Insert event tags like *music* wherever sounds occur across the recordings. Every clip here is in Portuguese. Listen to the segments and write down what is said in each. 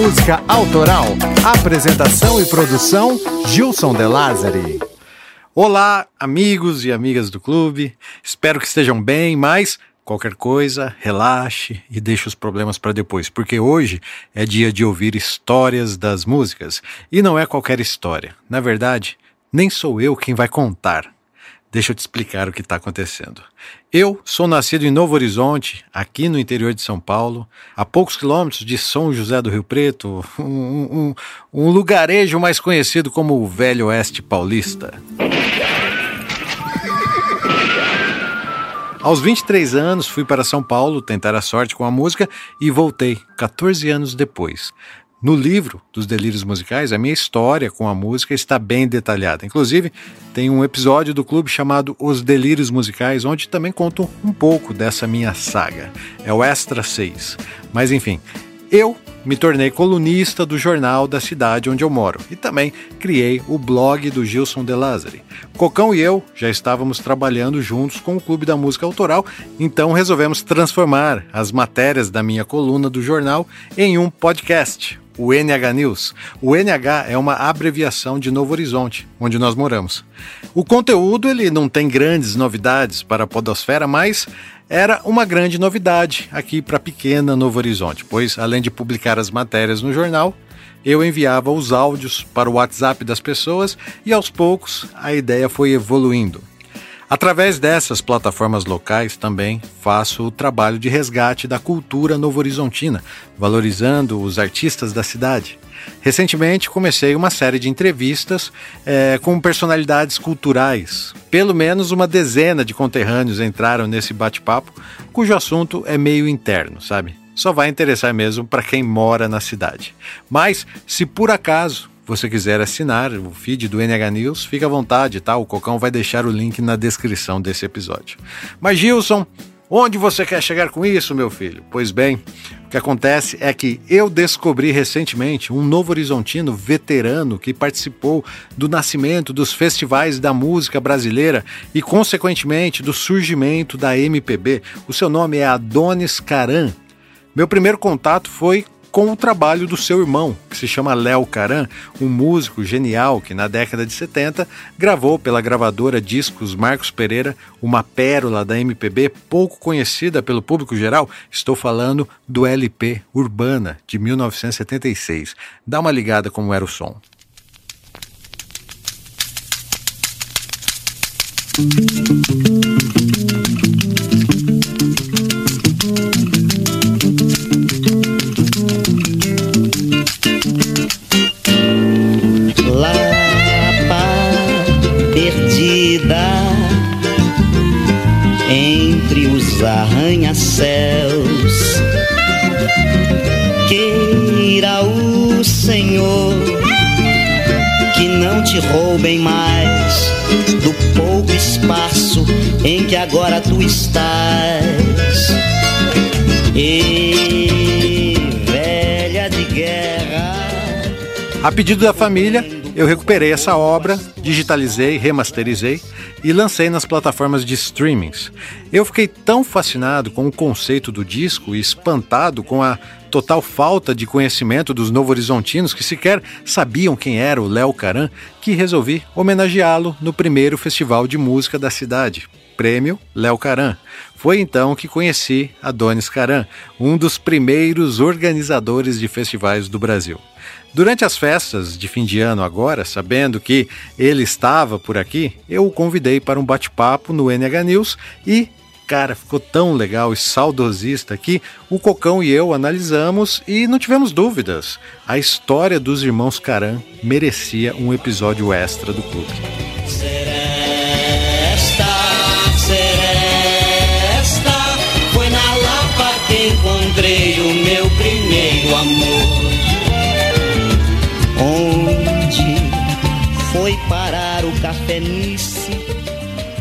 música autoral. Apresentação e produção Gilson De Lázari. Olá, amigos e amigas do clube. Espero que estejam bem, mas qualquer coisa, relaxe e deixe os problemas para depois, porque hoje é dia de ouvir histórias das músicas. E não é qualquer história. Na verdade, nem sou eu quem vai contar. Deixa eu te explicar o que está acontecendo. Eu sou nascido em Novo Horizonte, aqui no interior de São Paulo, a poucos quilômetros de São José do Rio Preto, um, um, um lugarejo mais conhecido como o Velho Oeste Paulista. Aos 23 anos, fui para São Paulo tentar a sorte com a música e voltei 14 anos depois. No livro dos Delírios Musicais, a minha história com a música está bem detalhada. Inclusive, tem um episódio do clube chamado Os Delírios Musicais, onde também conto um pouco dessa minha saga. É o Extra 6. Mas enfim, eu me tornei colunista do jornal da cidade onde eu moro e também criei o blog do Gilson De Lázari. Cocão e eu já estávamos trabalhando juntos com o Clube da Música Autoral, então resolvemos transformar as matérias da minha coluna do jornal em um podcast, o NH News. O NH é uma abreviação de Novo Horizonte, onde nós moramos. O conteúdo ele não tem grandes novidades para a podosfera, mas era uma grande novidade aqui para a pequena Novo Horizonte, pois além de publicar as matérias no jornal, eu enviava os áudios para o WhatsApp das pessoas e aos poucos a ideia foi evoluindo. Através dessas plataformas locais também faço o trabalho de resgate da cultura novo-horizontina, valorizando os artistas da cidade. Recentemente comecei uma série de entrevistas é, com personalidades culturais. Pelo menos uma dezena de conterrâneos entraram nesse bate-papo, cujo assunto é meio interno, sabe? Só vai interessar mesmo para quem mora na cidade. Mas, se por acaso você quiser assinar o feed do NH News, fique à vontade, tá? O Cocão vai deixar o link na descrição desse episódio. Mas Gilson, onde você quer chegar com isso, meu filho? Pois bem, o que acontece é que eu descobri recentemente um novo horizontino veterano que participou do nascimento dos festivais da música brasileira e, consequentemente, do surgimento da MPB. O seu nome é Adonis Caran. Meu primeiro contato foi com o trabalho do seu irmão, que se chama Léo Caran, um músico genial que na década de 70 gravou pela gravadora Discos Marcos Pereira uma pérola da MPB pouco conhecida pelo público geral. Estou falando do LP Urbana de 1976. Dá uma ligada como era o som. Arranha-céus. Queira o Senhor que não te roubem mais do pouco espaço em que agora tu estás. A pedido da família, eu recuperei essa obra, digitalizei, remasterizei e lancei nas plataformas de streamings. Eu fiquei tão fascinado com o conceito do disco e espantado com a total falta de conhecimento dos novo-horizontinos que sequer sabiam quem era o Léo Caran, que resolvi homenageá-lo no primeiro festival de música da cidade, Prêmio Léo Caran. Foi então que conheci Adonis Caran, um dos primeiros organizadores de festivais do Brasil. Durante as festas de fim de ano agora, sabendo que ele estava por aqui, eu o convidei para um bate-papo no NH News e, cara, ficou tão legal e saudosista que o Cocão e eu analisamos e não tivemos dúvidas. A história dos irmãos Caran merecia um episódio extra do clube. Seresta, parar o cafenice.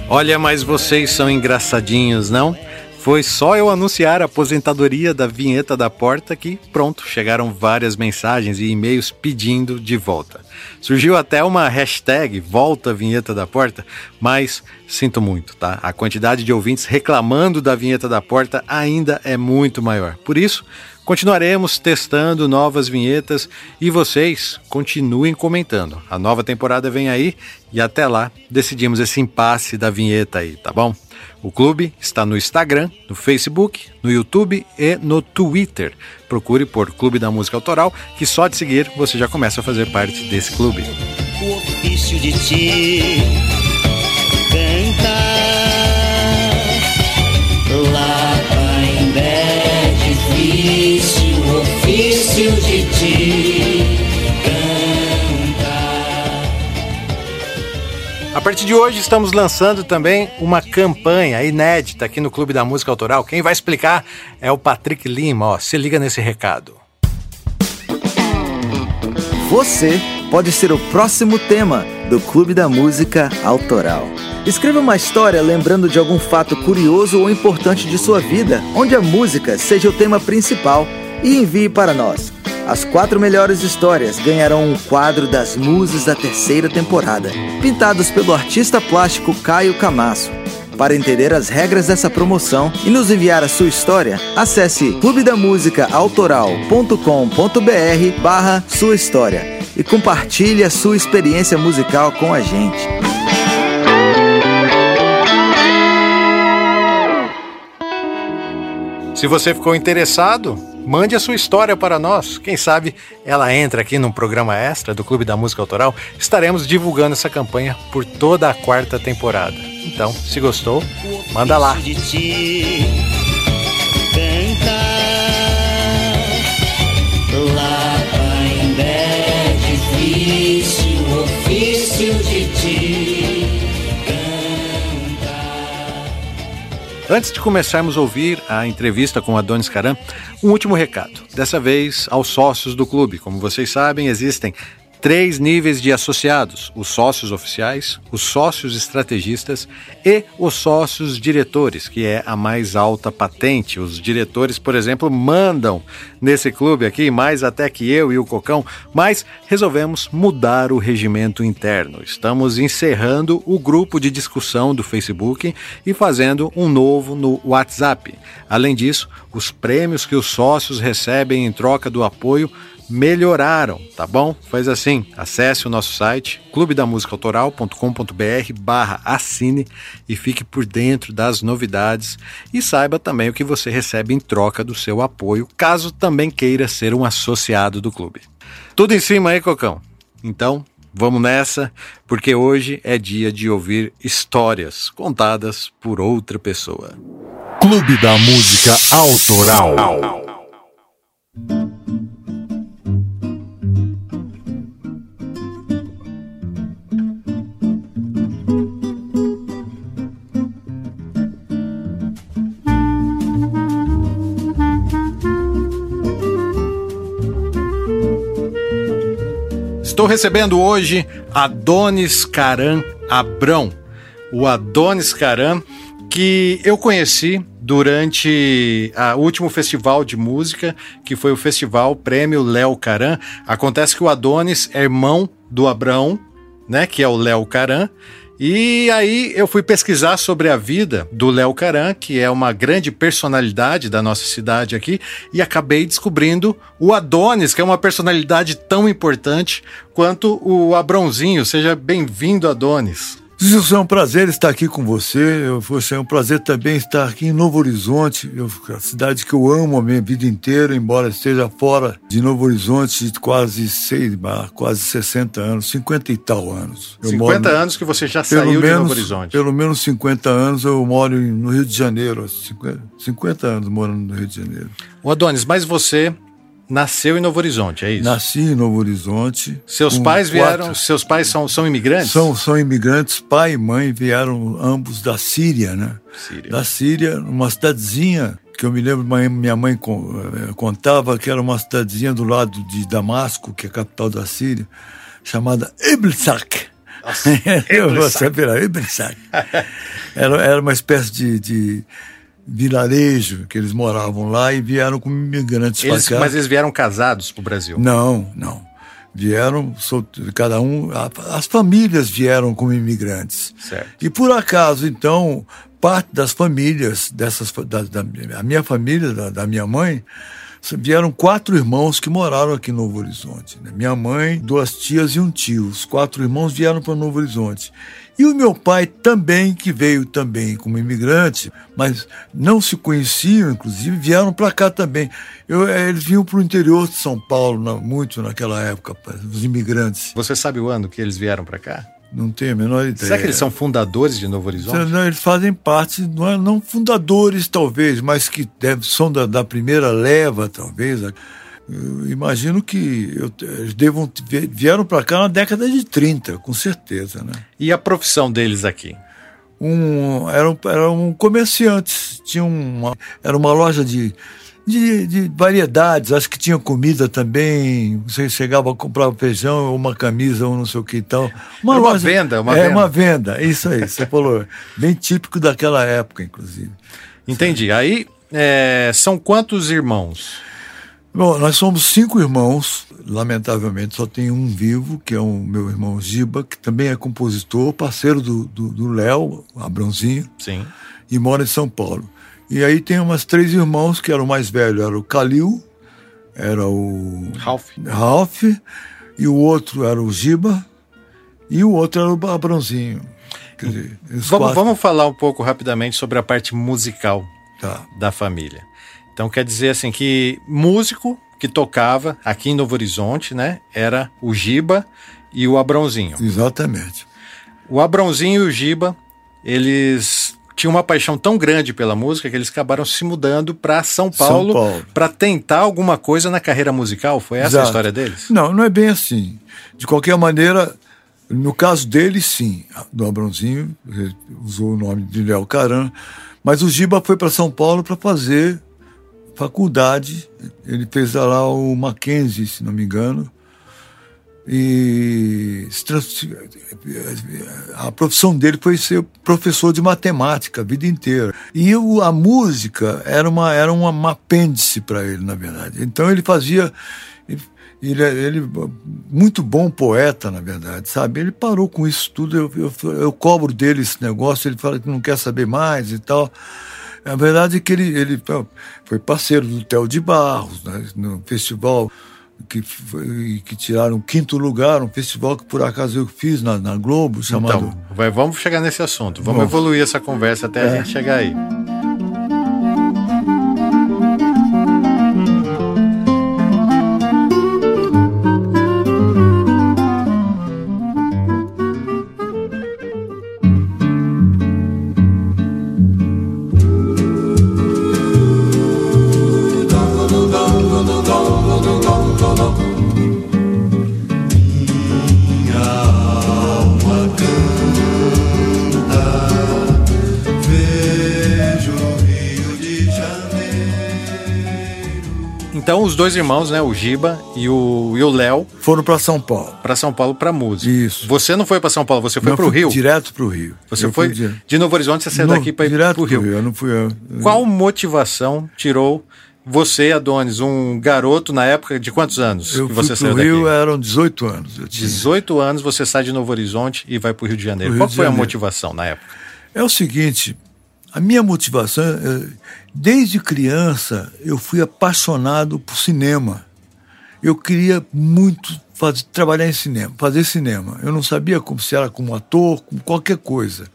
Olha, mas vocês são engraçadinhos, não? Foi só eu anunciar a aposentadoria da vinheta da porta que, pronto, chegaram várias mensagens e e-mails pedindo de volta. Surgiu até uma hashtag Volta Vinheta da Porta, mas sinto muito, tá? A quantidade de ouvintes reclamando da vinheta da porta ainda é muito maior. Por isso, Continuaremos testando novas vinhetas e vocês continuem comentando. A nova temporada vem aí e até lá decidimos esse impasse da vinheta aí, tá bom? O clube está no Instagram, no Facebook, no YouTube e no Twitter. Procure por Clube da Música Autoral, que só de seguir você já começa a fazer parte desse clube. O ofício de ti cantar lá em é difícil o ofício de ti A partir de hoje estamos lançando também uma campanha inédita aqui no Clube da Música Autoral. Quem vai explicar é o Patrick Lima. Ó, se liga nesse recado. Você pode ser o próximo tema do Clube da Música Autoral. Escreva uma história lembrando de algum fato curioso ou importante de sua vida, onde a música seja o tema principal, e envie para nós. As quatro melhores histórias ganharão um quadro das Musas da terceira temporada, pintados pelo artista plástico Caio Camasso. Para entender as regras dessa promoção e nos enviar a sua história, acesse clubedamusicaautoral.com.br barra sua história e compartilhe a sua experiência musical com a gente. Se você ficou interessado, Mande a sua história para nós. Quem sabe ela entra aqui num programa extra do Clube da Música Autoral. Estaremos divulgando essa campanha por toda a quarta temporada. Então, se gostou, manda lá. Antes de começarmos a ouvir a entrevista com Adonis Caram, um último recado. Dessa vez aos sócios do clube. Como vocês sabem, existem três níveis de associados: os sócios oficiais, os sócios estrategistas e os sócios diretores, que é a mais alta patente. Os diretores, por exemplo, mandam nesse clube aqui, mais até que eu e o Cocão, mas resolvemos mudar o regimento interno. Estamos encerrando o grupo de discussão do Facebook e fazendo um novo no WhatsApp. Além disso, os prêmios que os sócios recebem em troca do apoio melhoraram, tá bom? Faz assim, acesse o nosso site clubedamusicaautoral.com.br barra assine e fique por dentro das novidades e saiba também o que você recebe em troca do seu apoio, caso também queira ser um associado do clube. Tudo em cima aí, Cocão? Então, vamos nessa, porque hoje é dia de ouvir histórias contadas por outra pessoa. Clube da Música Autoral. Estou recebendo hoje Adonis Caram Abrão. O Adonis Caram, que eu conheci durante o último festival de música, que foi o Festival Prêmio Léo Caram. Acontece que o Adonis é irmão do Abrão, né, que é o Léo Caram, e aí eu fui pesquisar sobre a vida do Léo Caran, que é uma grande personalidade da nossa cidade aqui, e acabei descobrindo o Adonis, que é uma personalidade tão importante quanto o Abrãozinho. Seja bem-vindo, Adonis. Isso é um prazer estar aqui com você. Foi é um prazer também estar aqui em Novo Horizonte, eu, a cidade que eu amo a minha vida inteira, embora esteja fora de Novo Horizonte quase seis, quase 60 anos, 50 e tal anos. Eu 50 anos que você já saiu menos, de Novo Horizonte. Pelo menos 50 anos eu moro no Rio de Janeiro. 50, 50 anos morando no Rio de Janeiro. O Adonis, mas você Nasceu em Novo Horizonte, é isso? Nasci em Novo Horizonte. Seus pais vieram, quatro... seus pais são, são imigrantes? São, são imigrantes, pai e mãe vieram ambos da Síria, né? Síria. Da Síria, uma cidadezinha que eu me lembro, minha mãe eh, contava que era uma cidadezinha do lado de Damasco, que é a capital da Síria, chamada Iblsak. Nossa, *laughs* eu vou saber, Iblsak. *laughs* Era, era uma espécie de, de vilarejo que eles moravam lá e vieram como imigrantes para cá. mas eles vieram casados pro Brasil. Não, não. Vieram, cada um, as famílias vieram como imigrantes. Certo. E por acaso, então, parte das famílias, dessas, da, da- a minha família, da, da minha mãe, vieram quatro irmãos que moraram aqui em Novo Horizonte. né? Minha mãe, duas tias e um tio. Os quatro irmãos vieram para Novo Horizonte. E o meu pai também, que veio também como imigrante, mas não se conheciam, inclusive, vieram para cá também. Eu, eh, eles vinham para o interior de São Paulo na- muito naquela época, os imigrantes. Você sabe o ano que eles vieram para cá? Não tenho a menor ideia. Será que eles são fundadores de Novo Horizonte? Não, eles fazem parte, não, é- não fundadores talvez, mas que deve, são da, da primeira leva, talvez. Eu imagino que eu, eles devam, vieram para cá na década de 30, com certeza. Né? E a profissão deles aqui? Um, eram, eram comerciantes, tinham uma, era uma loja de, de, de variedades, acho que tinha comida também. Você chegava a comprar feijão, uma camisa, ou não sei o que e tal. Era uma venda, uma é, venda. uma venda, isso aí, você falou. Bem típico daquela época, inclusive. Entendi. Aí é, são quantos irmãos? Bom, nós somos cinco irmãos, lamentavelmente só tem um vivo, que é o meu irmão Giba, que também é compositor, parceiro do do- do Léo, Abrãozinho, Sim. e mora em São Paulo. E aí tem umas três irmãos, que era o mais velho, era o Calil, era o Ralph. Ralph, e o outro era o Giba, e o outro era o Abrãozinho. Quer dizer, os Vamos, quatro- vamos falar um pouco rapidamente sobre a parte musical Tá. da família. Então quer dizer assim que músico que tocava aqui em Novo Horizonte, né, era o Giba e o Abrãozinho. Exatamente. O Abrãozinho e o Giba, eles tinham uma paixão tão grande pela música que eles acabaram se mudando para São Paulo Paulo. para tentar alguma coisa na carreira musical. Foi essa a Exato. história deles? Não, não é bem assim. De qualquer maneira, no caso dele, sim. Do Abrãozinho, usou o nome de Léo Caran. Mas o Giba foi para São Paulo para fazer faculdade. Ele fez lá o Mackenzie, se não me engano. E a profissão dele foi ser professor de matemática a vida inteira. E a música era, uma, era uma, um apêndice para ele, na verdade. Então ele fazia. Ele, ele muito bom poeta, na verdade, sabe? Ele parou com isso tudo. Eu, eu, eu cobro dele esse negócio. Ele fala que não quer saber mais e tal. A verdade é que ele, ele foi parceiro do Theo de Barros, né, no festival que, que tiraram quinto lugar, um festival que por acaso eu fiz na, na Globo, chamado. Então, vai, vamos chegar nesse assunto. Vamos Bom. evoluir essa conversa até a gente chegar aí. Dois irmãos, né, o Giba e o e o Léo, Foram para São Paulo. para São Paulo para música. Isso. Você não foi para São Paulo, você foi para o Rio. Direto para o Rio. Você Eu foi de Novo Horizonte, você saiu Não, daqui para ir para o Rio. Eu não fui. Eu, Qual motivação tirou você, Adonis, um garoto na época de quantos anos eu que fui você saiu daqui? Rio, eram 18 anos. Eu tinha. 18 anos, você sai de Novo Horizonte e vai para o Rio de Janeiro. Pro Rio Qual de foi a Janeiro. motivação na época? É o seguinte, a minha motivação, desde criança, eu fui apaixonado por cinema. Eu queria muito fazer, trabalhar em cinema, fazer cinema. Eu não sabia como se era como ator, como qualquer coisa.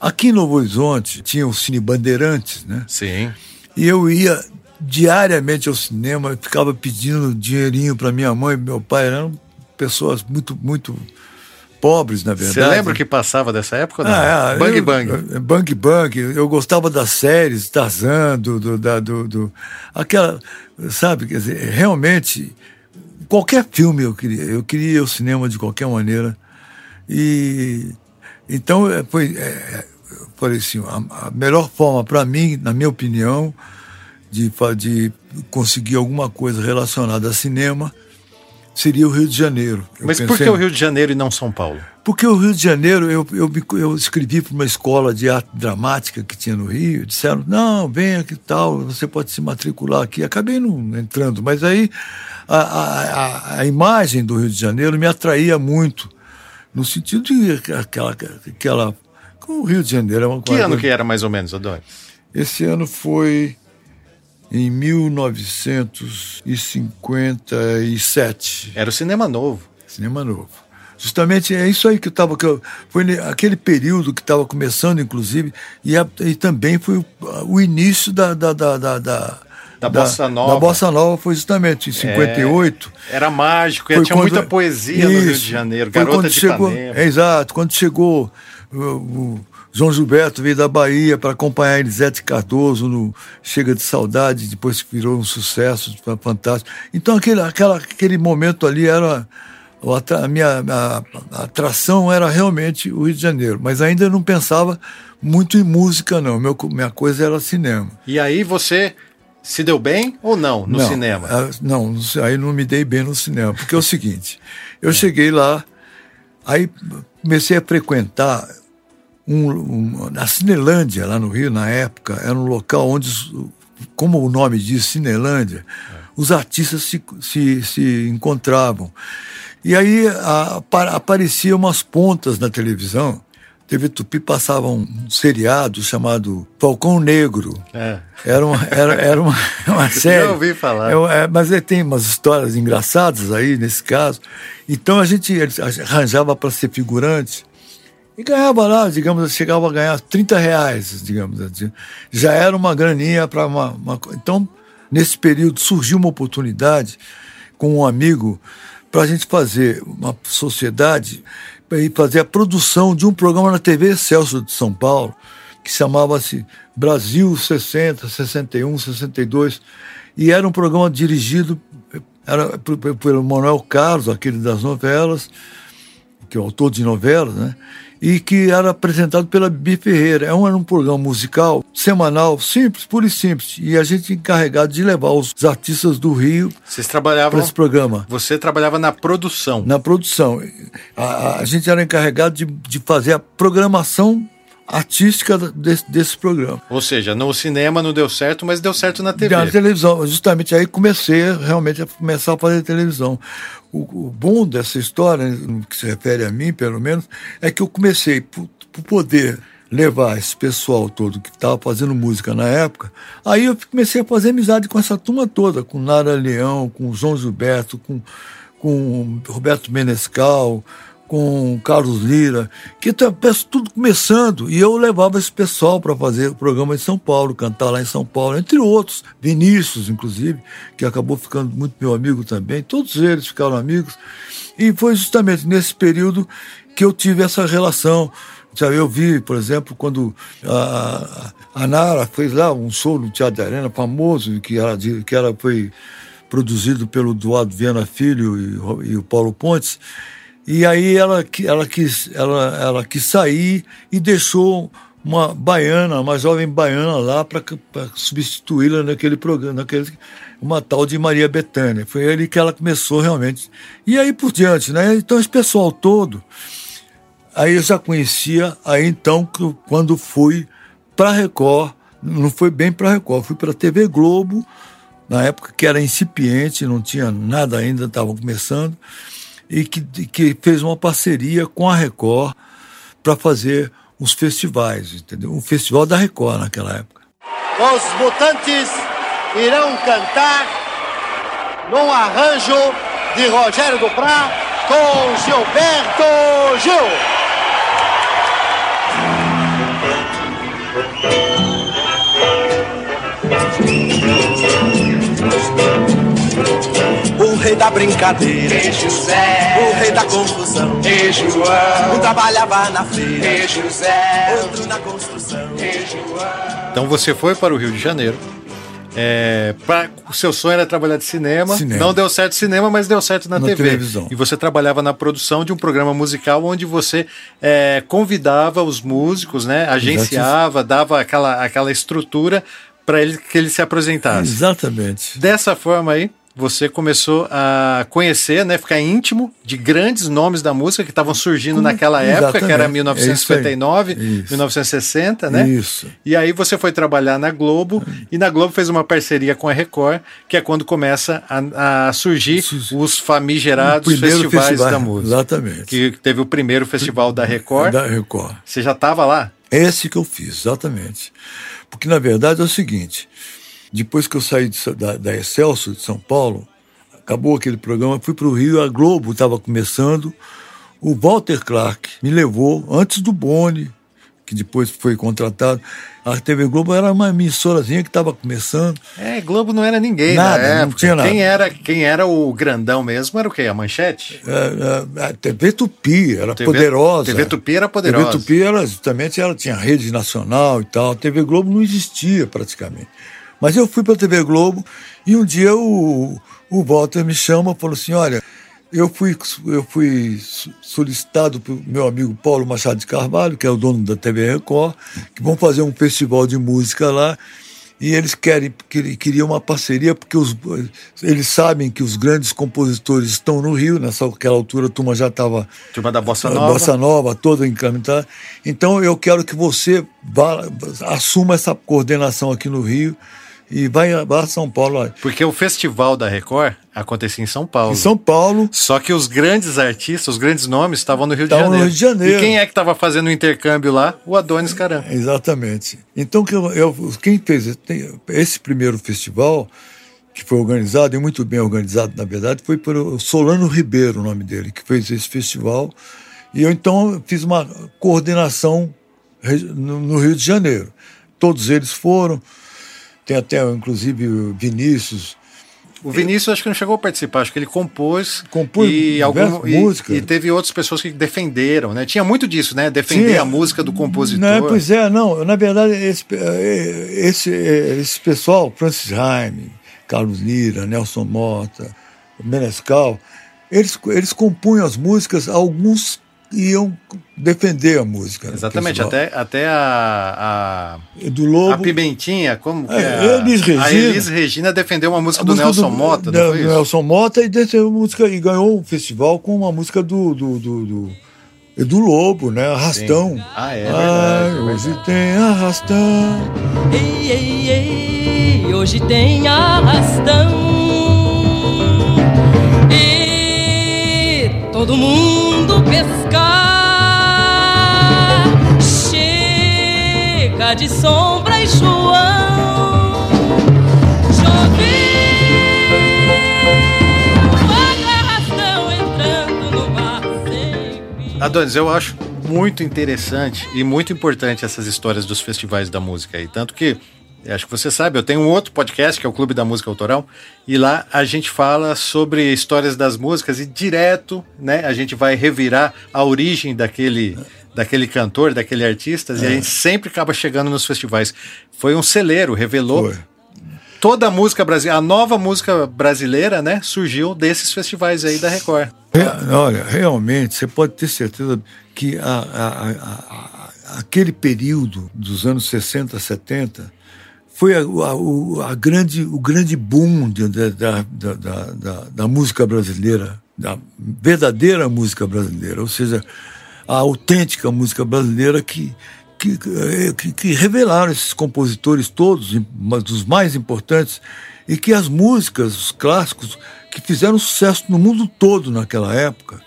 Aqui em Novo Horizonte tinha o Cine Bandeirantes, né? Sim. E eu ia diariamente ao cinema, ficava pedindo dinheirinho para minha mãe e meu pai. Eram pessoas muito, muito pobres, na verdade. Você lembra o que passava dessa época? Ah, é, bang eu- Bang. Bang Bang. Eu gostava das séries, Tarzan, do, do, da- do, do- aquela, sabe, quer dizer, realmente, qualquer filme eu queria. Eu queria ao cinema de qualquer maneira. E então é, foi, é, falei assim, a, a melhor forma para mim, na minha opinião, de, de conseguir alguma coisa relacionada a cinema seria o Rio de Janeiro. Eu Mas por que o Rio de Janeiro e não São Paulo? Porque o Rio de Janeiro, eu, eu, eu escrevi para uma escola de arte dramática que tinha no Rio, disseram, não, venha que tal, você pode se matricular aqui. Acabei não entrando, mas aí a, a, a imagem do Rio de Janeiro me atraía muito, no sentido de aquela... aquela o Rio de Janeiro é uma coisa... Que ano que era mais ou menos, Adônio? Esse ano foi em 1957. Era o Cinema Novo. Cinema Novo. Justamente é isso aí que eu estava. Foi aquele período que estava começando, inclusive, e, a, e, também foi o, o início da, da, da, da da, da Bossa Nova. Da Bossa Nova foi justamente em 58. É, era mágico, tinha quando, muita poesia isso, no Rio de Janeiro, Garota de chegou, é, Exato, quando chegou o, o João Gilberto veio da Bahia para acompanhar Elisete Cardoso no Chega de Saudade, depois que virou um sucesso fantástico. Então aquele, aquela, aquele momento ali era. A minha a, a atração era realmente o Rio de Janeiro, mas ainda não pensava muito em música, não. Meu, minha coisa era cinema. E aí você se deu bem ou não no não, cinema? Não, aí não me dei bem no cinema, porque é o seguinte: eu é. cheguei lá, aí comecei a frequentar um, um, na Cinelândia, lá no Rio, na época, era um local onde, como o nome diz, Cinelândia, é. os artistas se, se, se encontravam. E aí a, a, apareciam umas pontas na televisão. TV Tupi passava um seriado chamado Falcão Negro. É. Era, uma, era, era uma, *laughs* uma série. Eu ouvi falar. É, mas ele tem umas histórias engraçadas aí, nesse caso. Então a gente arranjava para ser figurante e ganhava lá, digamos, chegava a ganhar 30 reais, digamos assim. Já era uma graninha para uma, uma. Então, nesse período, surgiu uma oportunidade com um amigo para a gente fazer uma sociedade e fazer a produção de um programa na TV Celso de São Paulo, que chamava-se Brasil 60, 61, 62. E era um programa dirigido era pelo Manuel Carlos, aquele das novelas, que é o autor de novelas, né? E que era apresentado pela Bibi Ferreira. É um, era um programa musical semanal, simples, puro e simples. E a gente encarregado de levar os artistas do Rio para esse programa. Você trabalhava na produção. Na produção. A, a gente era encarregado de, de fazer a programação artística desse, desse programa. Ou seja, no cinema não deu certo, mas deu certo na TV. Na televisão, justamente aí comecei realmente a começar a fazer televisão. O, o bom dessa história, no que se refere a mim, pelo menos, é que eu comecei por, por poder levar esse pessoal todo que estava fazendo música na época, aí eu comecei a fazer amizade com essa turma toda, com Nara Leão, com João Gilberto, com, com Roberto Menescal, com Carlos Lira, que tá tudo começando. E eu levava esse pessoal para fazer o programa em São Paulo, cantar lá em São Paulo, entre outros, Vinícius, inclusive, que acabou ficando muito meu amigo também. Todos eles ficaram amigos. E foi justamente nesse período que eu tive essa relação. Eu vi, por exemplo, quando a, a Nara fez lá um show no Teatro de Arena famoso, que era, que era, foi produzido pelo Eduardo Viana Filho e, e o Paulo Pontes. E aí ela, ela, quis, ela, ela quis sair e deixou uma baiana, uma jovem baiana lá para substituí-la naquele programa, naquele, uma tal de Maria Bethânia. Foi ali que ela começou realmente. E aí por diante, né? Então esse pessoal todo, aí eu já conhecia, aí então quando fui para Record, não foi bem para Record, fui para TV Globo, na época que era incipiente, não tinha nada ainda, estava começando e que, que fez uma parceria com a Record para fazer os festivais, entendeu? Um festival da Record naquela época. Os Mutantes irão cantar num arranjo de Rogério Duprat com Gilberto Gil. Rei da brincadeira, e José, o rei da confusão, e João, um trabalhava na feira, e José, outro na construção, e João. Então você foi para o Rio de Janeiro. É, pra, o seu sonho era trabalhar de cinema. cinema. Não deu certo cinema, mas deu certo na, na TV. Televisão. E você trabalhava na produção de um programa musical onde você é, convidava os músicos, né? Agenciava, dava aquela, aquela estrutura para ele que ele se apresentasse. Exatamente. Dessa forma aí, você começou a conhecer, né, ficar íntimo de grandes nomes da música que estavam surgindo Como- naquela época, que era exatamente. 1959, É isso aí. Isso. 1960, né? Isso. E aí você foi trabalhar na Globo e na Globo fez uma parceria com a Record, que é quando começa a, a surgir Isso. os famigerados festivais festival, da música. exatamente. Que teve o primeiro festival da Record. Da Record. Você já estava lá? Esse que eu fiz, exatamente. Porque, na verdade, é o seguinte: depois que eu saí de da, da Excelso, de São Paulo, acabou aquele programa, fui para o Rio, a Globo estava começando. O Walter Clark me levou, antes do Boni, que depois foi contratado. A TV Globo era uma emissorazinha que estava começando. É, Globo não era ninguém Nada, na não época. tinha nada. Quem era, quem era o grandão mesmo era o quê? A Manchete? É, é, a TV Tupi era TV poderosa. TV Tupi era poderosa. TV Tupi era justamente ela tinha rede nacional e tal. A TV Globo não existia praticamente. Mas eu fui para a TV Globo e um dia o, o Walter me chama e falou assim: olha, eu fui, eu fui so- solicitado pelo meu amigo Paulo Machado de Carvalho, que é o dono da TV Record, que vão fazer um festival de música lá. E eles querem, queri- queriam uma parceria, porque os, eles sabem que os grandes compositores estão no Rio, nessa aquela altura a turma já estava Turma da Bossa Nova. Bossa Nova toda encaminhada. Então eu quero que você vá, assuma essa coordenação aqui no Rio e vai, a- vá a São Paulo. Porque o festival da Record acontecia em São Paulo. Em São Paulo, Só que os grandes artistas, os grandes nomes estavam no Rio de Estavam no Janeiro. Rio de Janeiro. E quem é que estava fazendo o intercâmbio lá? O Adonis Caram. exatamente. Então que eu, eu- quem fez esse primeiro festival, que foi organizado, e muito bem organizado, na verdade, foi pelo Solano Ribeiro, o nome dele, que fez esse festival. E eu então fiz uma coordenação no Rio de Janeiro. Todos eles foram. Tem até, inclusive, o Vinícius, O Vinícius acho que não chegou a participar, acho que ele compôs, Compôs e, diversas algum, e, músicas. e teve outras pessoas que defenderam, né? Tinha muito disso, né? Defender Sim. a música do compositor. Não, pois é, não. Na verdade, esse, esse, esse pessoal, Francis Jaime, Carlos Lira, Nelson Mota, Menescal, eles, eles compunham as músicas, alguns iam defender a música. no Exatamente, até, até a, E Do a, Lobo. a Pimentinha, como que É, é? a- Elis A Regina. Elis Regina defendeu uma música a do música Nelson Mota, do, não foi isso? Nelson Mota e, desse, música, e ganhou um festival com uma música do, do, do, do, do Lobo, né? Arrastão. Sim. Ah, é Ai, verdade, é hoje verdade. tem arrastão. Ei, ei, ei, hoje tem arrastão. E todo mundo pescar. Chega de sombra e João. Adonis, eu acho muito interessante e muito importante essas histórias dos festivais da música aí. Tanto que, acho que você sabe, eu tenho um outro podcast que é o Clube da Música Autoral, e lá a gente fala sobre histórias das músicas e direto, né, a gente vai revirar a origem daquele, daquele cantor, daquele artista, e a gente sempre acaba chegando nos festivais. Foi um celeiro, revelou Foi. toda a música brasileira, a nova música brasileira, né, surgiu desses festivais aí da Record. Re- olha, realmente, você pode ter certeza que a- a- a- aquele período dos anos 60, 70 foi a, a- a grande, o grande boom de- da, da, da, da- música brasileira, da verdadeira música brasileira, ou seja, a autêntica música brasileira que, que, que, que revelaram esses compositores todos, dos mais importantes, e que as músicas, os clássicos, que fizeram sucesso no mundo todo naquela época,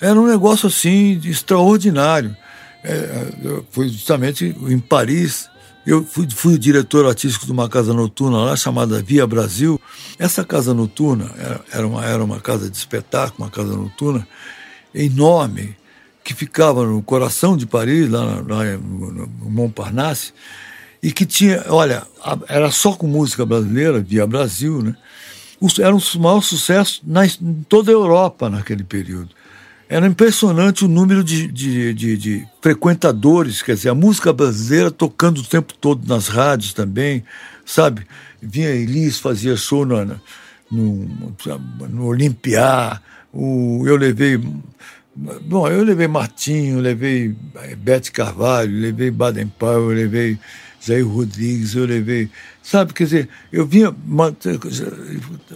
era um negócio assim extraordinário. É, eu fui justamente em Paris, eu fui, fui diretor artístico de uma casa noturna lá chamada Via Brasil. Essa casa noturna era, era, uma, era uma casa de espetáculo, uma casa noturna enorme, que ficava no coração de Paris, lá, lá no, no Montparnasse, e que tinha, olha, era só com música brasileira, Via Brasil, né? Era um dos maiores sucessos na, em toda a Europa naquele período. Era impressionante o número de, de, de- de frequentadores, quer dizer, a música brasileira tocando o tempo todo nas rádios também, sabe? Vinha Elis, fazia show no, no, no Olimpiá, o, eu levei. Bom, eu levei Martinho, levei eh, Bete Carvalho, levei Baden Powell, levei Jair Rodrigues, eu levei. Sabe, quer dizer, eu vinha,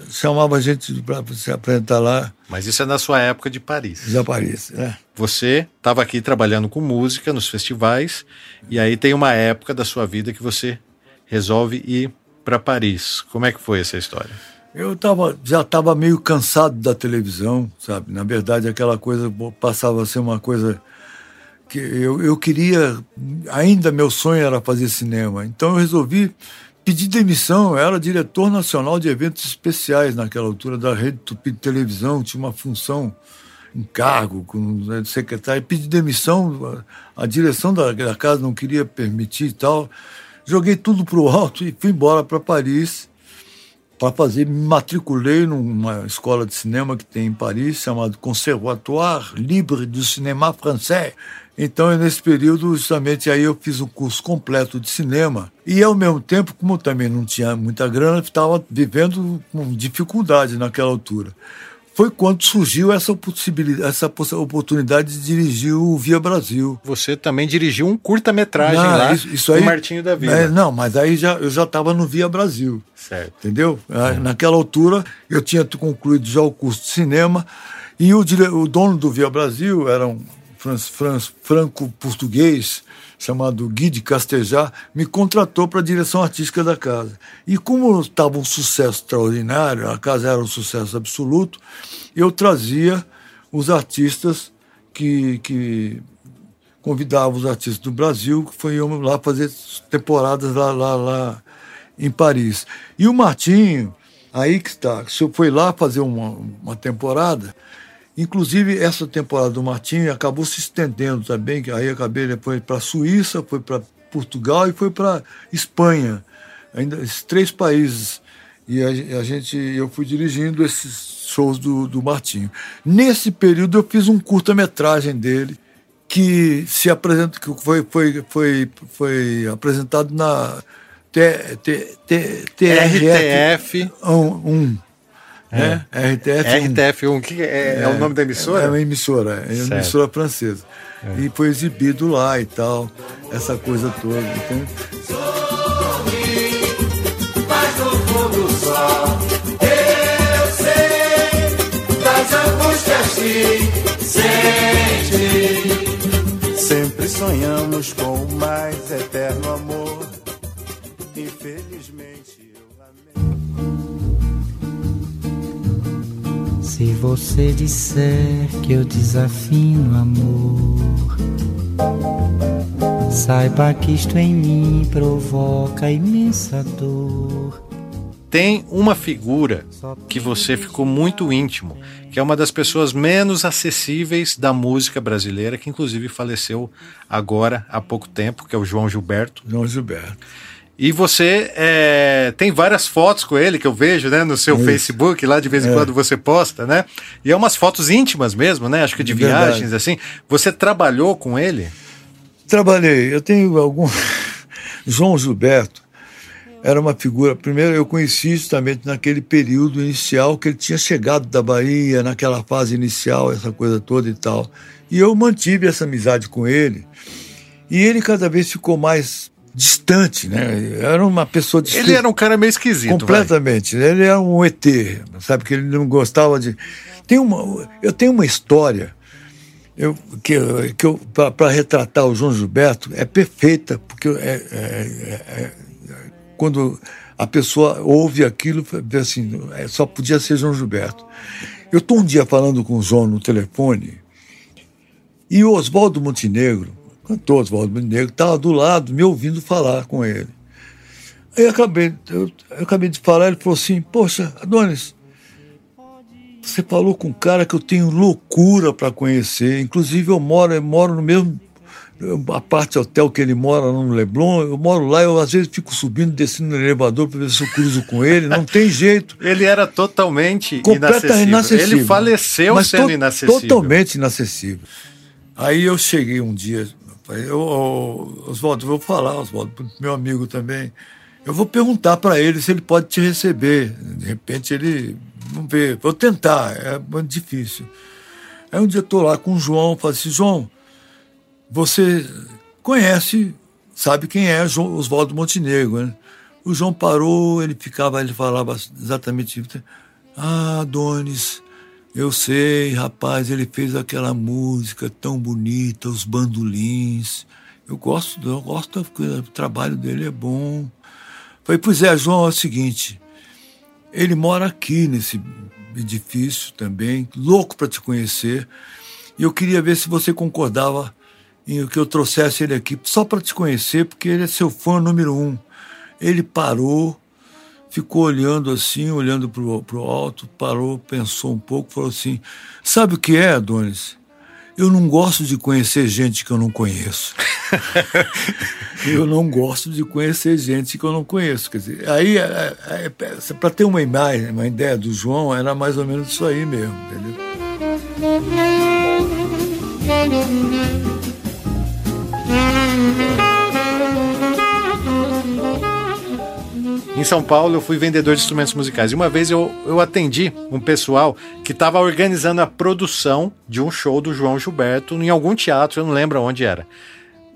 chamava a gente para se apresentar lá. Mas isso é na sua época de Paris. Já Paris, é. Você estava aqui trabalhando com música nos festivais, e aí tem uma época da sua vida que você resolve ir para Paris. Como é que foi essa história? Eu tava, já estava meio cansado da televisão, sabe? Na verdade, aquela coisa passava a ser uma coisa que eu, eu queria. Ainda meu sonho era fazer cinema. Então eu resolvi pedir demissão. Eu era diretor nacional de eventos especiais naquela altura da Rede Tupi Televisão, tinha uma função, um cargo com secretário. Pedi demissão, a, a direção da, da casa não queria permitir e tal. Joguei tudo para o alto e fui embora para Paris para fazer, me matriculei numa escola de cinema que tem em Paris, chamado Conservatoire Libre du Cinéma Français. Então, nesse período, justamente aí eu fiz um curso completo de cinema. E, ao mesmo tempo, como também não tinha muita grana, estava vivendo com dificuldade naquela altura foi quando surgiu essa possibilidade, essa oportunidade de dirigir o Via Brasil. Você também dirigiu um curta-metragem lá isso, isso aí, Martinho da Vila. É, não, mas aí já, eu já estava no Via Brasil. Certo. Entendeu? Uhum. Naquela altura, eu tinha concluído já o curso de cinema e o, o dono do Via Brasil era um franco-português chamado Guy de Castejar, me contratou para a direção artística da casa. E como estava um sucesso extraordinário, a casa era um sucesso absoluto, eu trazia os artistas que, que convidava os artistas do Brasil, que foram lá fazer temporadas lá, lá, lá em Paris. E o Martinho, aí que está, foi lá fazer uma, uma temporada, Inclusive, essa temporada do Martim acabou se estendendo também, que aí acabei depois para a Suíça, foi para Portugal e foi para Espanha. Ainda esses três países. E a, a, gente, eu fui dirigindo esses shows do, do Martinho. Nesse período eu fiz um curta-metragem dele que se apresenta, que foi, foi, foi, foi apresentado na T, T, T, TRF 1. É. é. RTF1. RTF1, que é, é, é, o nome da emissora? É uma emissora, é uma emissora francesa. É. E foi exibido lá e tal, essa coisa toda. Então... Sorri, mas no fundo só eu sei das angústias que sente. Sempre sonhamos com o mais eterno amor. Se você disser que eu desafino amor, saiba que isto em mim provoca imensa dor. Tem uma figura que você ficou muito íntimo, que é uma das pessoas menos acessíveis da música brasileira, que inclusive faleceu agora há pouco tempo, que é o João Gilberto. João Gilberto. E você é, tem várias fotos com ele que eu vejo, né, no seu Isso. Facebook, lá de vez em é. quando você posta, né? E é umas fotos íntimas mesmo, né? Acho que de Verdade. viagens, assim. Você trabalhou com ele? Trabalhei. Eu tenho algum. *laughs* João Gilberto era uma figura. Primeiro, eu conheci justamente naquele período inicial que ele tinha chegado da Bahia, naquela fase inicial, essa coisa toda e tal. E eu mantive essa amizade com ele. E ele cada vez ficou mais distante, né? Era uma pessoa distante. Ele era um cara meio esquisito. Completamente. Vai. Ele era um ET, sabe? Que ele não gostava de. Tem uma, eu tenho uma história eu, que, que eu, para retratar o João Gilberto é perfeita, porque é, é, é, é, quando a pessoa ouve aquilo, assim, é, só podia ser João Gilberto. Eu estou um dia falando com o João no telefone e o Oswaldo Montenegro cantor Oswaldo Negro, estava do lado, me ouvindo falar com ele. Aí eu acabei, eu, eu, acabei de falar, ele falou assim, poxa, Adonis, você falou com um cara que eu tenho loucura para conhecer, inclusive eu moro, eu moro no mesmo a parte hotel que ele mora no Leblon, eu moro lá, eu às vezes fico subindo, descendo no elevador para ver se eu cruzo com ele, não tem jeito. *laughs* Ele era totalmente inacessível. inacessível. Ele faleceu Mas sendo to inacessível. Totalmente inacessível. Aí eu cheguei um dia, eu, Oswaldo, vou falar, Oswaldo, meu amigo também. Eu vou perguntar para ele se ele pode te receber. De repente ele. Vamos ver, vou tentar, é muito difícil. Aí um dia eu estou lá com o João, falo assim: João, você conhece sabe quem é Oswaldo Montenegro, né? O João parou, ele ficava, ele falava exatamente Ah, Donis, eu sei, rapaz, ele fez aquela música tão bonita, os bandolins. Eu gosto, eu gosto do trabalho dele, é bom. Falei, pois é, João, é o seguinte, ele mora aqui nesse edifício também, louco para te conhecer. E eu queria ver se você concordava em que eu trouxesse ele aqui só para te conhecer, porque ele é seu fã número um. Ele parou, ficou olhando assim, olhando para o alto, parou, pensou um pouco, falou assim: Sabe o que é, Adonis? Eu não gosto de conhecer gente que eu não conheço. *laughs* eu não gosto de conhecer gente que eu não conheço. Quer dizer, aí, é, é, é, para ter uma imagem, uma ideia do João, era mais ou menos isso aí mesmo, entendeu? Em São Paulo, eu fui vendedor de instrumentos musicais. E uma vez eu, eu atendi um pessoal que estava organizando a produção de um show do João Gilberto em algum teatro, eu não lembro onde era.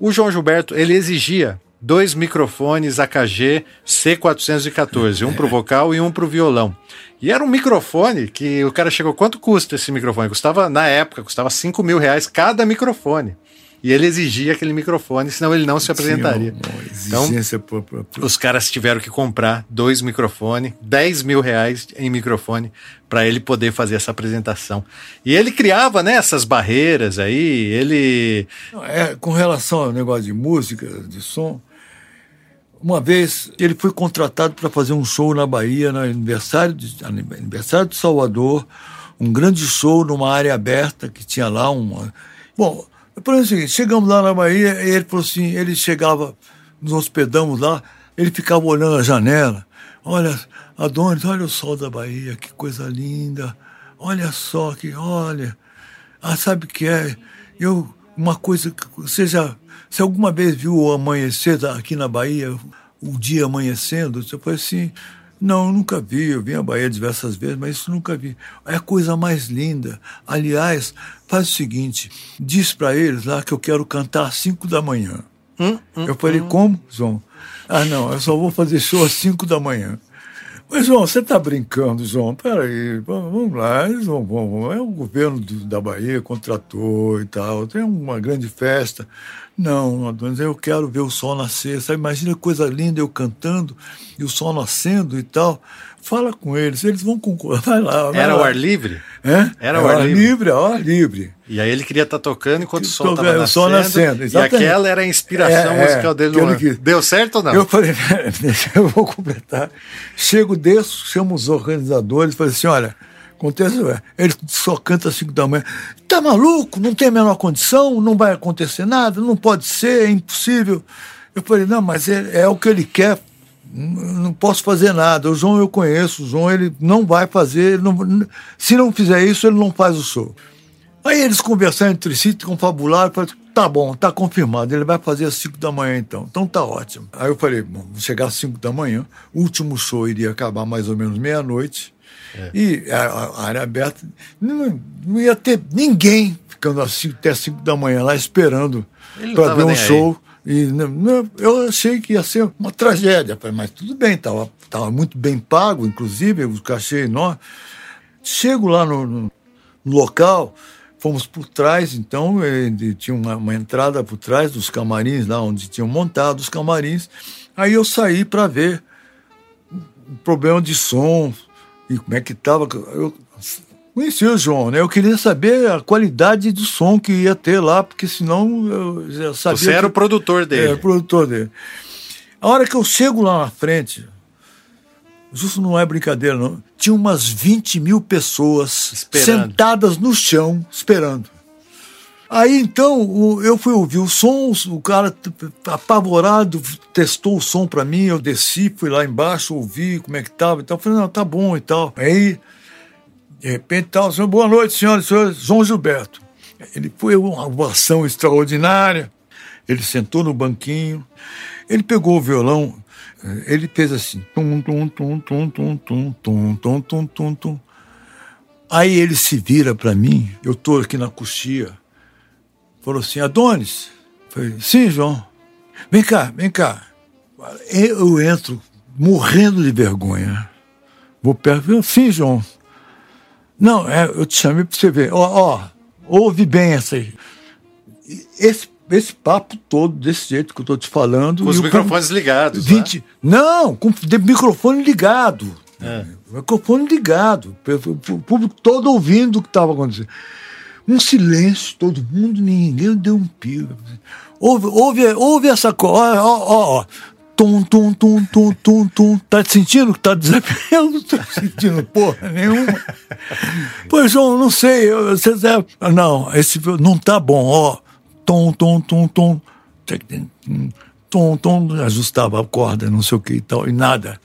O João Gilberto, ele exigia dois microfones AKG C414, um para o vocal e um para o violão. E era um microfone que o cara chegou, quanto custa esse microfone? Custava, na época, custava 5 mil reais cada microfone. E ele exigia aquele microfone, senão ele não se apresentaria. Sim, uma, então, os caras tiveram que comprar dois microfones, 10 mil reais em microfone, para ele poder fazer essa apresentação. E ele criava né, essas barreiras aí, ele. É, com relação ao negócio de música, de som, uma vez ele foi contratado para fazer um show na Bahia, no aniversário de, aniversário de Salvador, um grande show numa área aberta que tinha lá uma. Bom, por exemplo, assim, chegamos lá na Bahia e ele falou assim, ele chegava, nos hospedamos lá, ele ficava olhando a janela. Olha, Adonis, olha o sol da Bahia, que coisa linda. Olha só que, olha. Ah, sabe o que é? Eu, uma coisa você já, se alguma vez viu o amanhecer aqui na Bahia, o dia amanhecendo, você foi assim, não, nunca vi. Eu vim à Bahia diversas vezes, mas isso nunca vi. É a coisa mais linda. Aliás, faz o seguinte: diz para eles lá que eu quero cantar às 5 da manhã. Hum, hum, eu falei, hum. como, João? Ah, não, eu só vou fazer show às 5 da manhã. Mas, João, você está brincando, João? Peraí, vamos lá, vão, vão, é o governo do, da Bahia contratou e tal, tem uma grande festa. Não, Adonis, eu quero ver o sol nascer. Sabe? Imagina coisa linda eu cantando e o sol nascendo e tal. Fala com eles, eles vão concordar. Vai lá. Vai Era lá. o ar livre? É? Era o ar, livre. livre, ar livre. E aí ele queria estar tá tocando enquanto o sol estava nascendo. Sol nascendo, exatamente. E aquela era a inspiração é, musical é, dele. No Deu certo ou não? Eu falei, *laughs* eu vou completar. Chego, desço, chamo os organizadores falei assim, olha, acontece, ele só canta às 5 da manhã. Tá maluco? Não tem a menor condição, não vai acontecer nada, não pode ser, é impossível. Eu falei, não, mas é, é o que ele quer, não posso fazer nada. O João eu conheço, o João ele não vai fazer, não, se não fizer isso, ele não faz o show. Aí eles conversaram entre si, confabularam, falaram, tá bom, tá confirmado, ele vai fazer às 5 da manhã então, então tá ótimo. Aí eu falei, bom, vou chegar às 5 da manhã, o último show iria acabar mais ou menos meia-noite, é. e a, a, área aberta, não, não, ia ter ninguém ficando assim, até 5 da manhã lá esperando para ver um show. Aí. E não, eu achei que ia ser uma tragédia, mas tudo bem, estava tava muito bem pago, inclusive, o cachê enorme. Chego lá no, no, local, fomos por trás, então, tinha uma, uma, entrada por trás dos camarins, lá onde tinham montado os camarins. Aí eu saí para ver o problema de som e como é que estava. Eu Conheci o João, né? Eu queria saber a qualidade do som que ia ter lá, porque senão eu já sabia. Você era que... o produtor dele. Era o produtor dele. A hora que eu chego lá na frente, isso não é brincadeira, não. Tinha umas 20 mil pessoas esperando. sentadas no chão esperando. Aí então eu fui ouvir o som, o cara apavorado testou o som para mim, eu desci, fui lá embaixo, ouvi como é que tava e tal. Falei, não, tá bom e tal. Aí de repente, tal, senhor, boa noite, senhoras e senhores, João Gilberto. Ele foi uma ovação extraordinária. Ele sentou no banquinho, ele pegou o violão, ele fez assim, tum, tum, tum, tum, tum, tum, tum, tum, tum, tum, tum. Aí ele se vira para mim, eu tô aqui na coxia, falou assim, Adonis. Falei, sim, João. vem cá, vem cá. Eu entro morrendo de vergonha. Vou perto, sim, João. Não, é, eu te chamei para você ver. Ó, ó, ouve bem essa aí. Esse, esse papo todo, desse jeito que eu estou te falando. Com os microfones público- ligados. 20, né? Não, com de microfone ligado. É. Microfone ligado. O público todo ouvindo o que estava acontecendo. Um silêncio, todo mundo, ninguém deu um pio. Ouve, ouve, ouve essa coisa. Ó, ó, ó. Tum, tum, tum, tum, tum, tum. Tá sentindo que tá desafiando? Não tô sentindo porra nenhuma. *laughs* Pois, João, não sei. eu- Você deve... Não, esse não tá bom, ó. Tom, tom, tom, tom. Tom, tom. Ajustava a corda, não sei o que e tal, e nada.